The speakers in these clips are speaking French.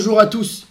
Bonjour à tous.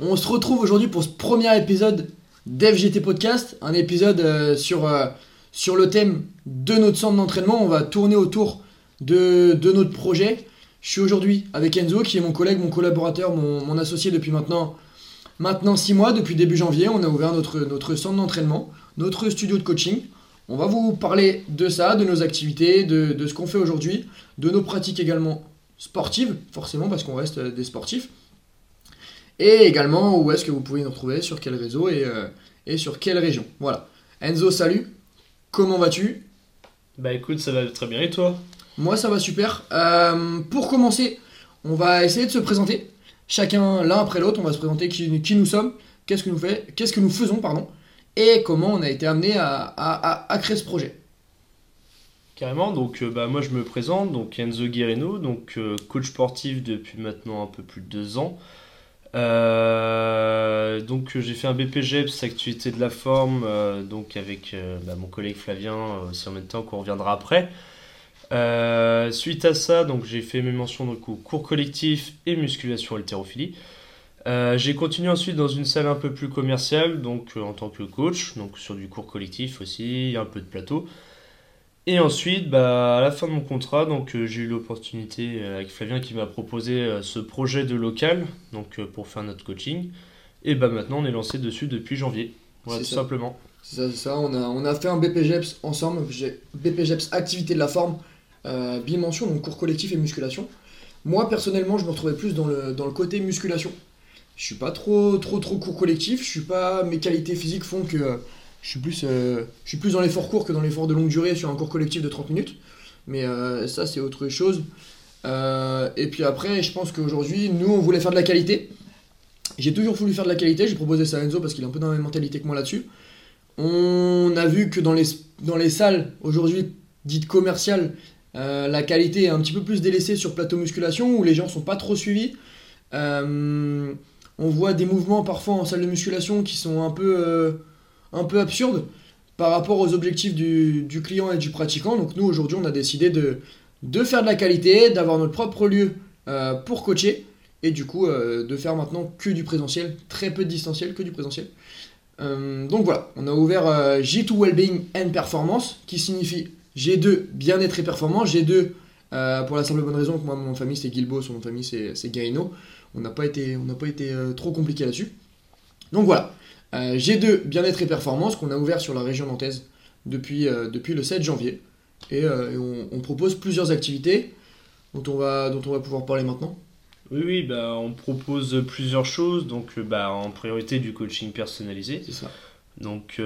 On se retrouve aujourd'hui pour ce premier épisode d'FGT Podcast, un épisode euh, sur, euh, sur le thème de notre centre d'entraînement. On va tourner autour de, de notre projet. Je suis aujourd'hui avec Enzo, qui est mon collègue, mon collaborateur, mon, mon associé depuis maintenant, maintenant 6 mois. Depuis début janvier, on a ouvert notre, notre centre d'entraînement, notre studio de coaching. On va vous parler de ça, de nos activités, de, de ce qu'on fait aujourd'hui, de nos pratiques également sportives, forcément parce qu'on reste euh, des sportifs. Et également où est-ce que vous pouvez nous retrouver, sur quel réseau et, euh, et sur quelle région. Voilà. Enzo, salut. Comment vas-tu? Bah écoute, ça va très bien et toi? Moi, ça va super. Euh, pour commencer, on va essayer de se présenter. Chacun l'un après l'autre, on va se présenter qui, qui nous sommes, qu'est-ce que nous fait, qu'est-ce que nous faisons, pardon, et comment on a été amené à, à- à- à créer ce projet. Carrément, donc euh, bah, moi je me présente, donc Enzo Guerrino, donc euh, coach sportif depuis maintenant un peu plus de deux ans. Euh, donc euh, j'ai fait un BPGEPS, activité de la forme, euh, donc avec bah, mon collègue Flavien aussi en même temps qu'on reviendra après. Suite à ça, donc j'ai fait mes mentions au cours collectif et musculation haltérophilie. J'ai continué ensuite dans une salle un peu plus commerciale, donc en tant que coach, donc sur du cours collectif aussi, un peu de plateau. Et ensuite, bah, à la fin de mon contrat, donc euh, j'ai eu l'opportunité euh, avec Flavien qui m'a proposé euh, ce projet de local, donc pour faire notre coaching. Et bah maintenant, on est lancé dessus depuis janvier. Voilà, tout ça. simplement. C'est ça, c'est ça. On a, on a fait un BPGEPS ensemble, BPGEPS activité de la forme, bimension, donc cours collectif et musculation. Moi, personnellement, je me retrouvais plus dans le, dans le côté musculation. Je suis pas trop, trop, trop cours collectif. Je suis pas, mes qualités physiques font que je suis plus, euh, je suis plus dans l'effort court que dans l'effort de longue durée sur un cours collectif de 30 minutes. Mais euh, ça, c'est autre chose. Euh, et puis après, je pense qu'aujourd'hui, nous, on voulait faire de la qualité. J'ai toujours voulu faire de la qualité. J'ai proposé ça à Enzo parce qu'il est un peu dans la même mentalité que moi là-dessus. On a vu que dans les, dans les salles aujourd'hui dites commerciales, la qualité est un petit peu plus délaissée sur plateau musculation où les gens sont pas trop suivis. On voit des mouvements parfois en salle de musculation qui sont un peu, un peu absurdes par rapport aux objectifs du, client et du pratiquant. Donc nous aujourd'hui on a décidé de, faire de la qualité, d'avoir notre propre lieu euh, pour coacher et du coup euh, de faire maintenant que du présentiel, très peu de distanciel, que du présentiel. Euh, donc voilà, on a ouvert euh, G2 Wellbeing and Performance, qui signifie G2 bien-être et performance, G2 euh, pour la simple bonne raison que moi mon famille c'est Guilbeault, son nom de famille c'est Guarino. On n'a pas été, on pas été trop compliqué là-dessus. Donc voilà, Euh, G2 bien-être et performance qu'on a ouvert sur la région nantaise depuis, euh, depuis le 7 janvier. Et, euh, et on, on propose plusieurs activités dont on va, dont on va pouvoir parler maintenant. Oui, oui, bah, on propose plusieurs choses, donc bah, en priorité du coaching personnalisé. C'est ça. Donc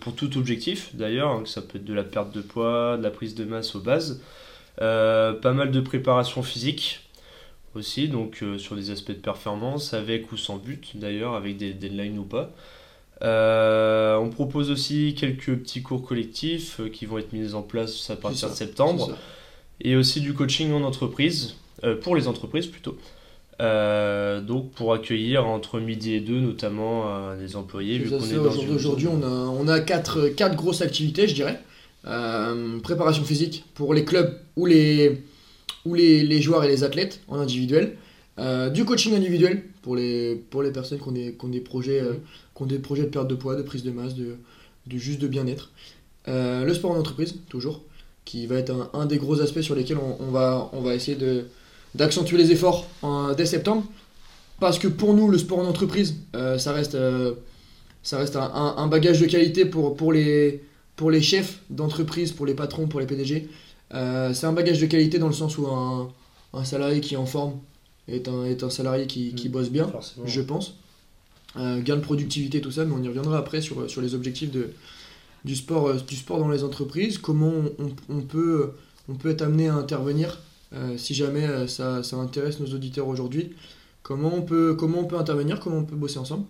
pour tout objectif d'ailleurs, hein, que ça peut être de la perte de poids, de la prise de masse aux bases, pas mal de préparation physique aussi, donc euh, sur des aspects de performance, avec ou sans but d'ailleurs, avec des deadlines ou pas. Euh, on propose aussi quelques petits cours collectifs euh, qui vont être mis en place à partir ça, de septembre, et aussi du coaching en entreprise, pour les entreprises plutôt. Donc pour accueillir entre midi et deux notamment des employés vu qu'on est Aujourd'hui, une aujourd'hui, zone- on a, on a quatre, quatre grosses activités, je dirais. Préparation physique pour les clubs ou les, ou les, joueurs et les athlètes en individuel. Euh, du coaching individuel pour les, pour les personnes qui ont des, qui ont des projets, euh, qui ont des projets de perte de poids, de prise de masse, de, juste de bien-être. Euh, le sport en entreprise, toujours, qui va être un, des gros aspects sur lesquels on, va, essayer d'accentuer les efforts dès septembre. Parce que pour nous, le sport en entreprise, ça reste, un, bagage de qualité pour, pour, les, pour les chefs d'entreprise, pour les patrons, pour les PDG. Euh, c'est un bagage de qualité dans le sens où un, un salarié qui est en forme est un, est un salarié qui, qui Mm. bosse bien, Forcément. je pense. Euh, gain de productivité, tout ça, mais on y reviendra après sur, sur les objectifs de, du, sport, euh, du sport dans les entreprises, comment on, peut, on peut être amené à intervenir euh, si jamais ça, ça intéresse nos auditeurs aujourd'hui? Comment on, peut, comment on peut intervenir, comment on peut bosser ensemble?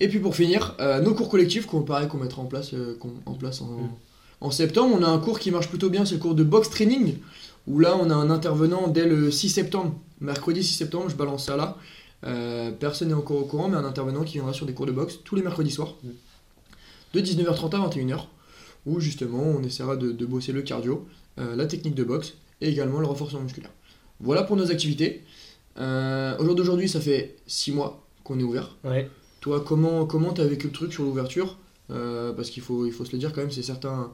Et puis pour finir, nos cours collectifs qu'on pareil qu'on mettra en place, qu'on- en, place en, Mm. En septembre. On a un cours qui marche plutôt bien, c'est le cours de box training, où là on a un intervenant dès le 6 septembre. Mercredi 6 septembre, je balance ça là. Euh, personne n'est encore au courant, mais un intervenant qui viendra sur des cours de boxe tous les mercredis soirs, Mm. de 19h30 à 21h, où justement on essaiera de, de bosser le cardio, euh, la technique de boxe et également le renforcement musculaire. Voilà pour nos activités. Euh, au jour d'aujourd'hui, ça fait 6 mois qu'on est ouvert. Ouais. Toi, comment comment t'as vécu le truc sur l'ouverture? Parce qu'il faut, il faut se le dire quand même, c'est certains,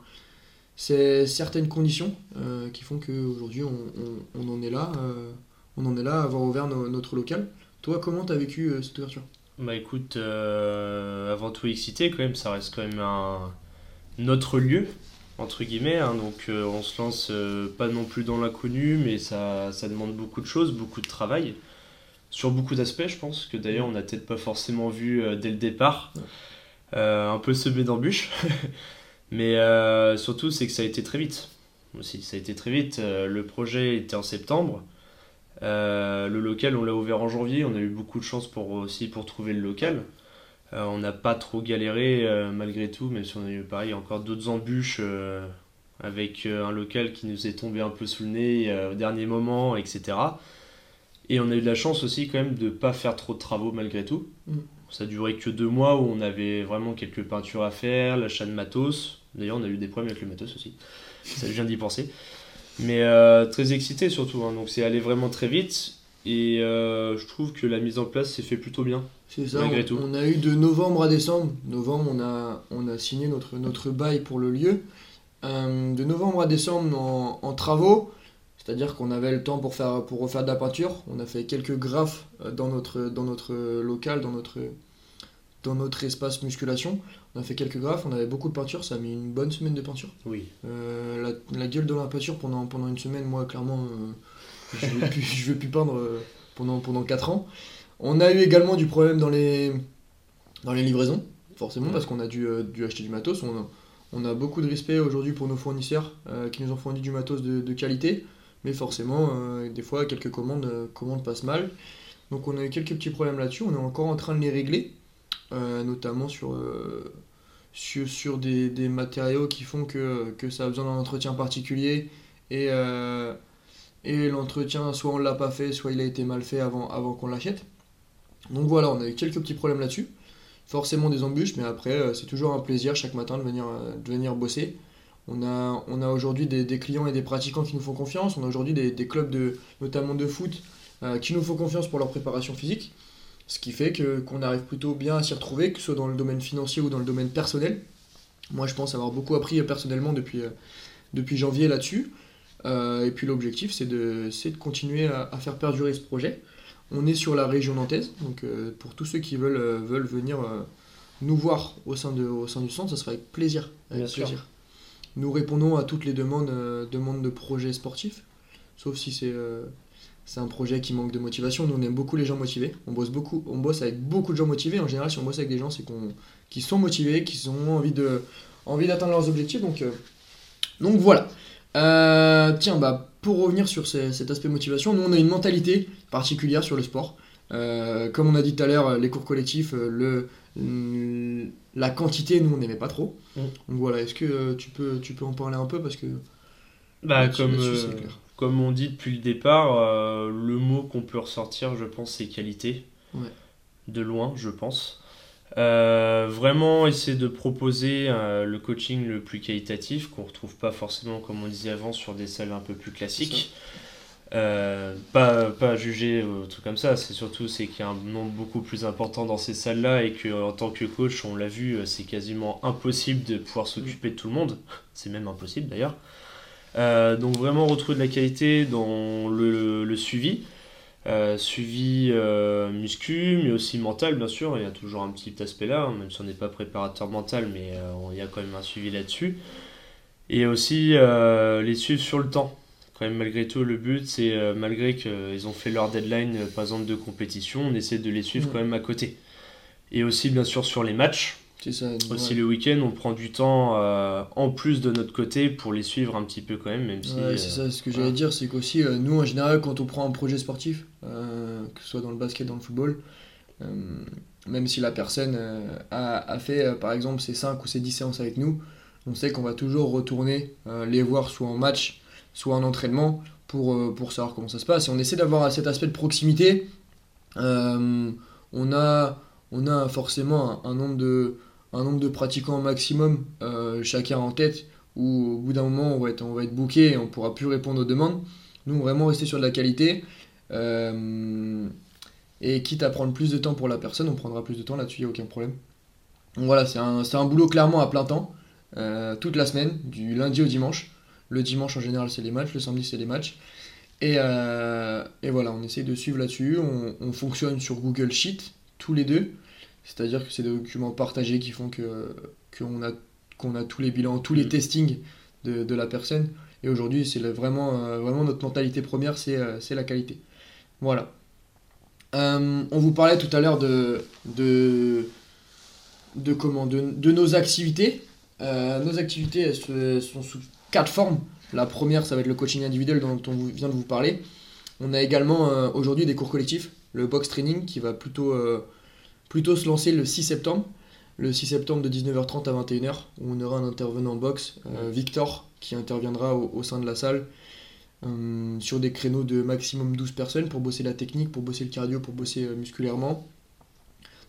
c'est certaines conditions euh, qui font qu'aujourd'hui on, on, on en est là, euh, on en est là à avoir ouvert no- notre local. Toi, comment t'as vécu euh, cette ouverture? Bah écoute, euh, avant tout excité quand même, ça reste quand même un notre lieu entre guillemets, hein, donc euh, on se lance euh, pas non plus dans l'inconnu, mais ça, ça demande beaucoup de choses, beaucoup de travail sur beaucoup d'aspects, je pense que d'ailleurs on n'a peut-être pas forcément vu euh, dès le départ, Ouais. Euh, un peu semé d'embûches, mais euh, surtout c'est que ça a été très vite aussi, ça a été très vite. Euh, le projet était en septembre. Le local, on l'a ouvert en janvier. On a eu beaucoup de chance pour, aussi pour trouver le local. On n'a pas trop galéré malgré tout, même si on a eu pareil encore d'autres embûches avec un local qui nous est tombé un peu sous le nez au dernier moment, etc. Et on a eu de la chance aussi quand même de pas faire trop de travaux malgré tout. Mm. Ça a duré que deux mois où on avait vraiment quelques peintures à faire, l'achat de matos. D'ailleurs, on a eu des problèmes avec le matos aussi. Ça, je viens d'y penser. Mais euh, très excité surtout, hein. donc c'est allé vraiment très vite et euh, je trouve que la mise en place s'est fait plutôt bien. C'est ça, Malgré on, tout. on a eu de novembre à décembre. Novembre, on a, on a signé notre, notre bail pour le lieu. Euh, de novembre à décembre en, en travaux, c'est-à-dire qu'on avait le temps pour, faire, pour refaire de la peinture. On a fait quelques graphes euh, dans notre, dans notre local, dans notre, dans notre espace musculation. On a fait quelques graphes, on avait beaucoup de peinture, ça a mis une bonne semaine de peinture. Oui. Euh, la, la gueule de la peinture pendant, pendant une semaine, moi clairement, euh, je ne veux, plus- je veux plus peindre pendant, pendant 4 ans. On a eu également du problème dans les, dans les livraisons, forcément, parce qu'on a dû, euh, dû acheter du matos. On a, on a beaucoup de respect aujourd'hui pour nos fournisseurs qui nous ont fourni du matos de, de qualité, mais forcément, euh, des fois, quelques commandes, euh, commandes passent mal. Donc on a eu quelques petits problèmes là-dessus, on est encore en train de les régler, euh, notamment sur, sur, des, des matériaux qui font que, que ça a besoin d'un entretien particulier et, et l'entretien, soit on l'a pas fait, soit il a été mal fait avant, avant qu'on l'achète. Donc voilà, on a eu quelques petits problèmes là-dessus. Forcément des embûches, mais après, c'est toujours un plaisir chaque matin de venir, de venir bosser. On a, on a aujourd'hui des, des clients et des pratiquants qui nous font confiance. On a aujourd'hui des, des clubs, de, notamment de foot, euh, qui nous font confiance pour leur préparation physique. Ce qui fait que, qu'on arrive plutôt bien à s'y retrouver, que ce soit dans le domaine financier ou dans le domaine personnel. Moi, je pense avoir beaucoup appris euh, personnellement depuis, euh, depuis janvier là-dessus. Euh, et puis l'objectif, c'est de, continuer à, à faire perdurer ce projet. On est sur la région nantaise, donc pour tous ceux qui veulent, veulent venir nous voir au sein, de, au sein du centre, ça sera avec plaisir. Avec Bien sûr. Nous répondons à toutes les demandes, euh, demandes de projets sportifs, sauf si c'est euh, c'est un projet qui manque de motivation. Nous, on aime beaucoup les gens motivés. On bosse, beaucoup, on bosse avec beaucoup de gens motivés. En général, si on bosse avec des gens, c'est qu'on qui sont motivés, qui ont envie envie d'atteindre leurs objectifs. Donc, euh, donc voilà. Tiens, bah, pour revenir sur cet aspect motivation, nous on a une mentalité particulière sur le sport. Comme on a dit tout à l'heure, les cours collectifs, le, la quantité, nous on n'aimait pas trop. Mm. Donc voilà, est-ce que euh, tu, peux, tu peux en parler un peu parce que Bah, comme, euh, comme on dit depuis le départ, euh, le mot qu'on peut ressortir, je pense, c'est qualité. Ouais. De loin, je pense. Euh, vraiment essayer de proposer euh, le coaching le plus qualitatif, qu'on retrouve pas forcément, comme on disait avant, sur des salles un peu plus classiques. Euh, pas, pas juger euh, truc comme ça, c'est surtout c'est qu'il y a un nombre beaucoup plus important dans ces salles-là et que en tant que coach, on l'a vu, euh, c'est quasiment impossible de pouvoir s'occuper de tout le monde. C'est même impossible d'ailleurs. Euh, donc vraiment retrouver de la qualité dans le, le suivi. Suivi muscu, mais aussi mental, bien sûr. Il y a toujours un petit aspect là, hein, même si on n'est pas préparateur mental, mais il y a quand même un suivi là-dessus. Et aussi les suivre sur le temps. Quand même, malgré tout, le but, c'est euh, malgré qu'ils ont fait leur deadline, euh, par exemple, de compétition, on essaie de les suivre Mm. quand même à côté. Et aussi, bien sûr, sur les matchs. c'est ça. Aussi ouais. le week-end, on prend du temps euh, en plus de notre côté pour les suivre un petit peu quand même, même si. Ouais, euh, c'est ça, ce que j'allais dire, c'est qu'aussi, nous en général, quand on prend un projet sportif, que ce soit dans le basket, dans le football, même si la personne a, a fait par exemple ses 5 ou ses 10 séances avec nous, on sait qu'on va toujours retourner les voir soit en match, soit en entraînement pour, euh, pour savoir comment ça se passe. Et on essaie d'avoir cet aspect de proximité. Euh, on, a, a forcément un, nombre, de, un nombre pratiquants maximum, euh, chacun en tête, où au bout d'un moment on va être, on et on pourra plus répondre aux demandes. Nous, vraiment rester sur de la qualité. et quitte à prendre plus de temps pour la personne, on prendra plus de temps là-dessus, il n'y a aucun problème. Voilà, c'est un, un, boulot clairement à plein temps, toute la semaine, du lundi au dimanche. Le dimanche en général c'est les matchs, le samedi c'est les matchs. Et, et, voilà, on essaye de suivre là-dessus. On, on, fonctionne sur Google Sheet tous les deux. C'est-à-dire que c'est des documents partagés qui font que qu'on a, qu'on a tous les bilans, tous les mm. testings de, de la personne. Et aujourd'hui, c'est vraiment, euh, vraiment notre mentalité première, c'est euh, la qualité. Voilà. Euh, on vous parlait tout à l'heure de, de, de, comment, de, de nos activités. nos activités elles sont sous quatre formes. La première, ça va être le coaching individuel dont on vient de vous parler. On a également aujourd'hui des cours collectifs, le box training qui va plutôt plutôt se lancer le 6 septembre. Le 6 septembre de 19h30 à 21h, où on aura un intervenant box, euh, Victor, qui interviendra au, sein de la salle euh, sur des créneaux de maximum 12 personnes pour bosser la technique, pour bosser le cardio, pour bosser euh, musculairement.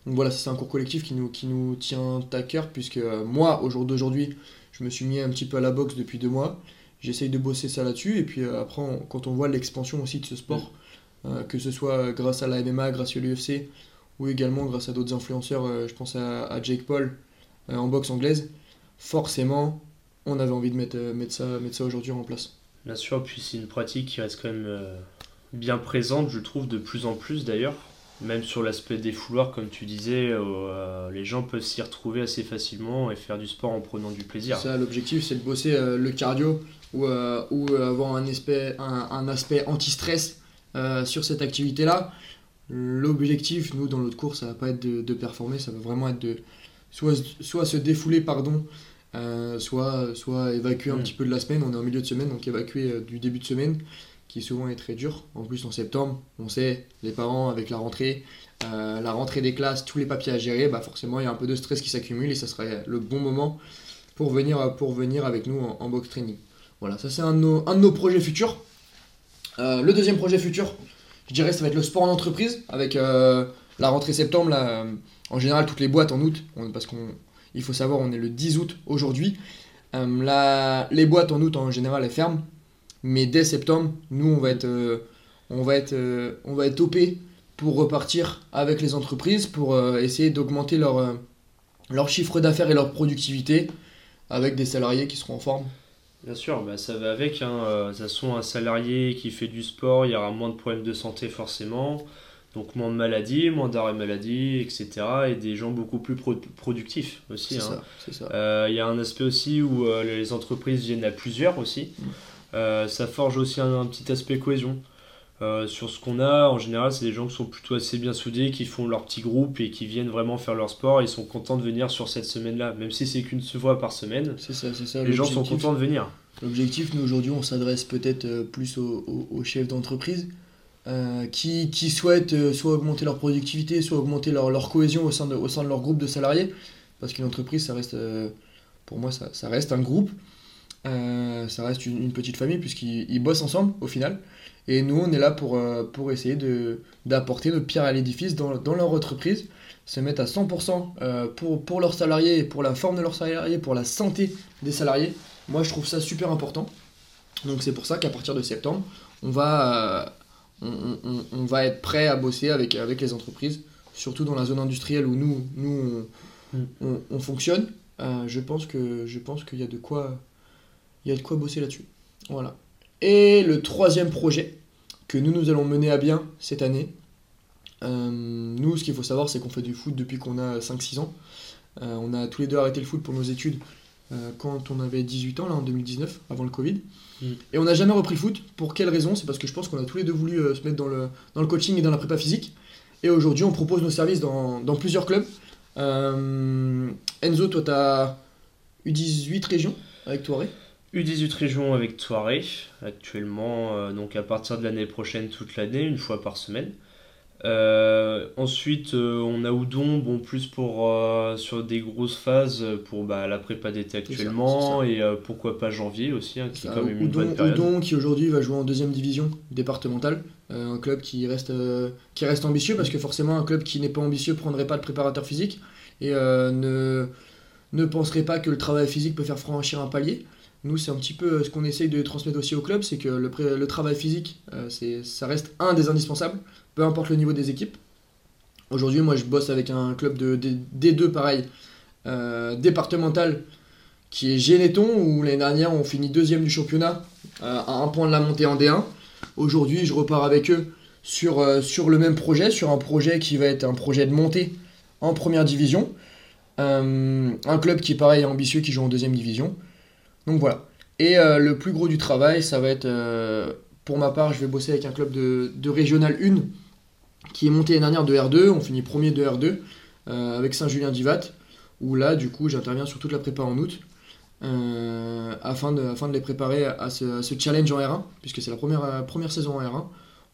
Donc voilà, c'est un cours collectif qui nous, qui nous tient à cœur, puisque moi, au jour d'aujourd'hui, je me suis mis un petit peu à la boxe depuis deux mois. J'essaye de bosser ça là-dessus, et puis après, quand on voit l'expansion aussi de ce sport, que ce soit grâce à la MMA, grâce à l'UFC, ou également grâce à d'autres influenceurs, euh, je pense à, Jake Paul euh, en boxe anglaise, forcément, on avait envie de mettre, euh, mettre ça, mettre ça aujourd'hui en place. Bien sûr, puis c'est une pratique qui reste quand même bien présente, je trouve, de plus en plus d'ailleurs. Même sur l'aspect des fouloirs, comme tu disais, les gens peuvent s'y retrouver assez facilement et faire du sport en prenant du plaisir. Ça, l'objectif, c'est de bosser le cardio ou, ou avoir un aspect, un, un aspect anti-stress sur cette activité-là. L'objectif, nous, dans notre course, ça va pas être de, performer, ça va vraiment être de soit, soit se défouler, pardon, euh, soit, soit évacuer un mm. petit peu de la semaine. On est en milieu de semaine, donc évacuer euh, du début de semaine, qui souvent est très dur. En plus, en septembre, on sait, les parents, avec la rentrée, euh, la rentrée des classes, tous les papiers à gérer, bah forcément, il y a un peu de stress qui s'accumule et ça serait le bon moment pour venir, pour venir avec nous en, box training. Voilà, ça c'est un, de nos projets futurs. le deuxième projet futur, je dirais ça va être le sport en entreprise avec euh, la rentrée septembre. Euh, en général, toutes les boîtes en août, parce qu'il faut savoir, on est le 10 août aujourd'hui. Euh, les boîtes en août en général elles ferment, mais dès septembre, nous on va être, on va être, on va être topé pour repartir avec les entreprises pour essayer d'augmenter leur, leur chiffre d'affaires et leur productivité avec des salariés qui seront en forme Bien sûr, bah ça va avec. Hein. Euh, de toute façon, un salarié qui fait du sport, il y aura moins de problèmes de santé forcément. Donc moins de maladies, moins d'arrêt maladie, etc. Et des gens beaucoup plus productifs aussi. C'est hein. ça. Euh, il y a un aspect aussi où euh, les entreprises viennent à plusieurs aussi. Mm. ça forge aussi un, un, petit aspect cohésion. Euh, sur ce qu'on a, en général, c'est des gens qui sont plutôt assez bien soudés, qui font leur petit groupe et qui viennent vraiment faire leur sport. Ils sont contents de venir sur cette semaine-là, même si c'est qu'une fois par semaine. C'est ça, c'est ça. Les gens sont contents de venir. L'objectif, nous aujourd'hui, on s'adresse peut-être euh, plus aux, chefs d'entreprise euh, qui, qui, souhaitent soit augmenter leur productivité, soit augmenter leur, leur cohésion au sein, de, au sein de leur groupe de salariés. Parce qu'une entreprise, ça reste, pour moi, ça, ça, reste un groupe. Ça reste une, une petite famille puisqu'ils bossent ensemble au final. Et nous, on est là pour, euh, pour essayer d'apporter notre pierre à l'édifice dans, dans, leur entreprise, se mettre à 100% euh, pour, pour leurs salariés, pour la forme de leurs salariés, pour la santé des salariés. Moi, je trouve ça super important. Donc c'est pour ça qu'à partir de septembre, on va, euh, on, on, va être prêt à bosser avec, avec les entreprises, surtout dans la zone industrielle où nous, nous on, mm. fonctionne. je pense que je pense qu'il y a de quoi il y a de quoi bosser là-dessus. Voilà. Et le troisième projet, que nous, nous allons mener à bien cette année. Euh, nous, ce qu'il faut savoir, c'est qu'on fait du foot depuis qu'on a 5-6 ans. Euh, on a tous les deux arrêté le foot pour nos études euh, quand on avait 18 ans, là en 2019, avant le Covid. Mm. Et on n'a jamais repris le foot. Pour quelle raison? C'est parce que je pense qu'on a tous les deux voulu se mettre dans le, dans le coaching et dans la prépa physique. Et aujourd'hui, on propose nos services dans, dans plusieurs clubs. Enzo, toi, tu as eu 18 régions avec Touré U18 régions avec Toiré, actuellement, euh, donc à partir de l'année prochaine, toute l'année, une fois par semaine. Euh, ensuite, euh, on a Oudon, bon, plus pour sur des grosses phases pour bah, la prépa d'été actuellement et pourquoi pas janvier aussi, hein, qui est quand même une bonne période. Oudon qui aujourd'hui va jouer en deuxième division départementale, un club qui reste, qui reste ambitieux parce que forcément, un club qui n'est pas ambitieux prendrait pas de préparateur physique et ne, ne penserait pas que le travail physique peut faire franchir un palier. Nous, c'est un petit peu ce qu'on essaye de transmettre aussi au club, c'est que le, travail physique, euh, ça reste un des indispensables, peu importe le niveau des équipes. Aujourd'hui, moi, je bosse avec un club de, D- D2, pareil, euh, départemental, qui est Généton, où l'année dernière, on finit deuxième du championnat, euh, à un point de la montée en D1. Aujourd'hui, je repars avec eux sur, euh, sur le même projet, sur un projet qui va être un projet de montée en première division. Euh, un club qui est pareil ambitieux, qui joue en deuxième division. Donc voilà. Et euh, le plus gros du travail, ça va être, euh, pour ma part, je vais bosser avec un club de, Régional 1 qui est monté l'année dernière de R2. On finit premier de R2 euh, avec Saint-Julien-Divat, où là, du coup, j'interviens sur toute la prépa en août. afin, de, les préparer à ce, challenge en R1, puisque c'est la première, saison en R1,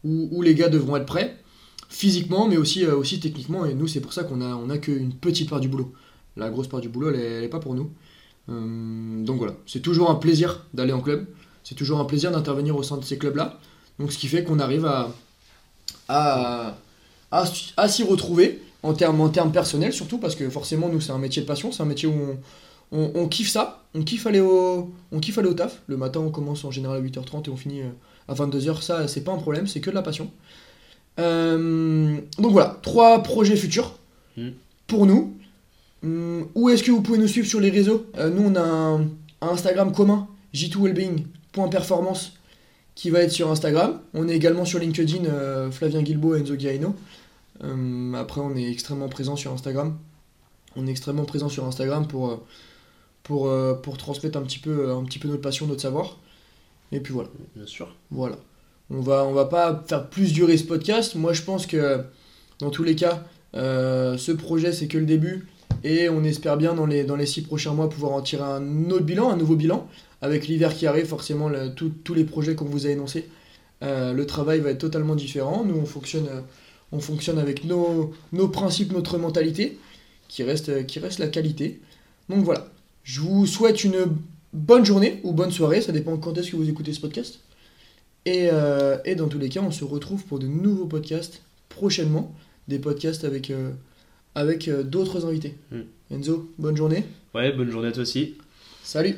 où, les gars devront être prêts, physiquement, mais aussi, techniquement, et nous, c'est pour ça qu'on a, on qu'une petite part du boulot. La grosse part du boulot, elle n'est pas pour nous. Euh, donc voilà, c'est toujours un plaisir d'aller en club, c'est toujours un plaisir d'intervenir au sein de ces clubs-là. Donc ce qui fait qu'on arrive à, à, à, à s'y retrouver en termes, en termes personnels surtout, parce que forcément nous c'est un métier de passion, c'est un métier où on, on, on kiffe ça, on kiffe, aller au, on kiffe aller au taf. Le matin on commence en général à 8h30 et on finit euh, à 22h, ça c'est pas un problème, c'est que de la passion. Euh, donc voilà, trois projets futurs Mm. pour nous. Hum, où est-ce que vous pouvez nous suivre sur les réseaux Euh, Nous, on a un, un Instagram commun, j2wellbeing.performance, qui va être sur Instagram. On est également sur LinkedIn, euh, Flavien Guilbault et Enzo Guiaino. Hum, après, on est extrêmement présent sur Instagram. On est extrêmement présent sur Instagram pour, euh, pour, euh, pour transmettre un petit, peu, un petit peu notre passion, notre savoir. Et puis voilà. Bien sûr. Voilà. On va, on va pas faire plus durer ce podcast. Moi, je pense que dans tous les cas, euh, ce projet, c'est que le début. Et on espère bien dans les, dans les six prochains mois pouvoir en tirer un autre bilan, un nouveau bilan. Avec l'hiver qui arrive, forcément, tous les projets qu'on vous a énoncés, euh, le travail va être totalement différent. Nous, on fonctionne, euh, on fonctionne avec nos, nos principes, notre mentalité, qui reste, qui reste la qualité. Donc voilà. Je vous souhaite une bonne journée ou bonne soirée, ça dépend quand est-ce que vous écoutez ce podcast. Et, euh, et dans tous les cas, on se retrouve pour de nouveaux podcasts prochainement. Des podcasts avec, euh, avec euh, d'autres invités. Mm. Enzo, bonne journée. Ouais, bonne journée à toi aussi. Salut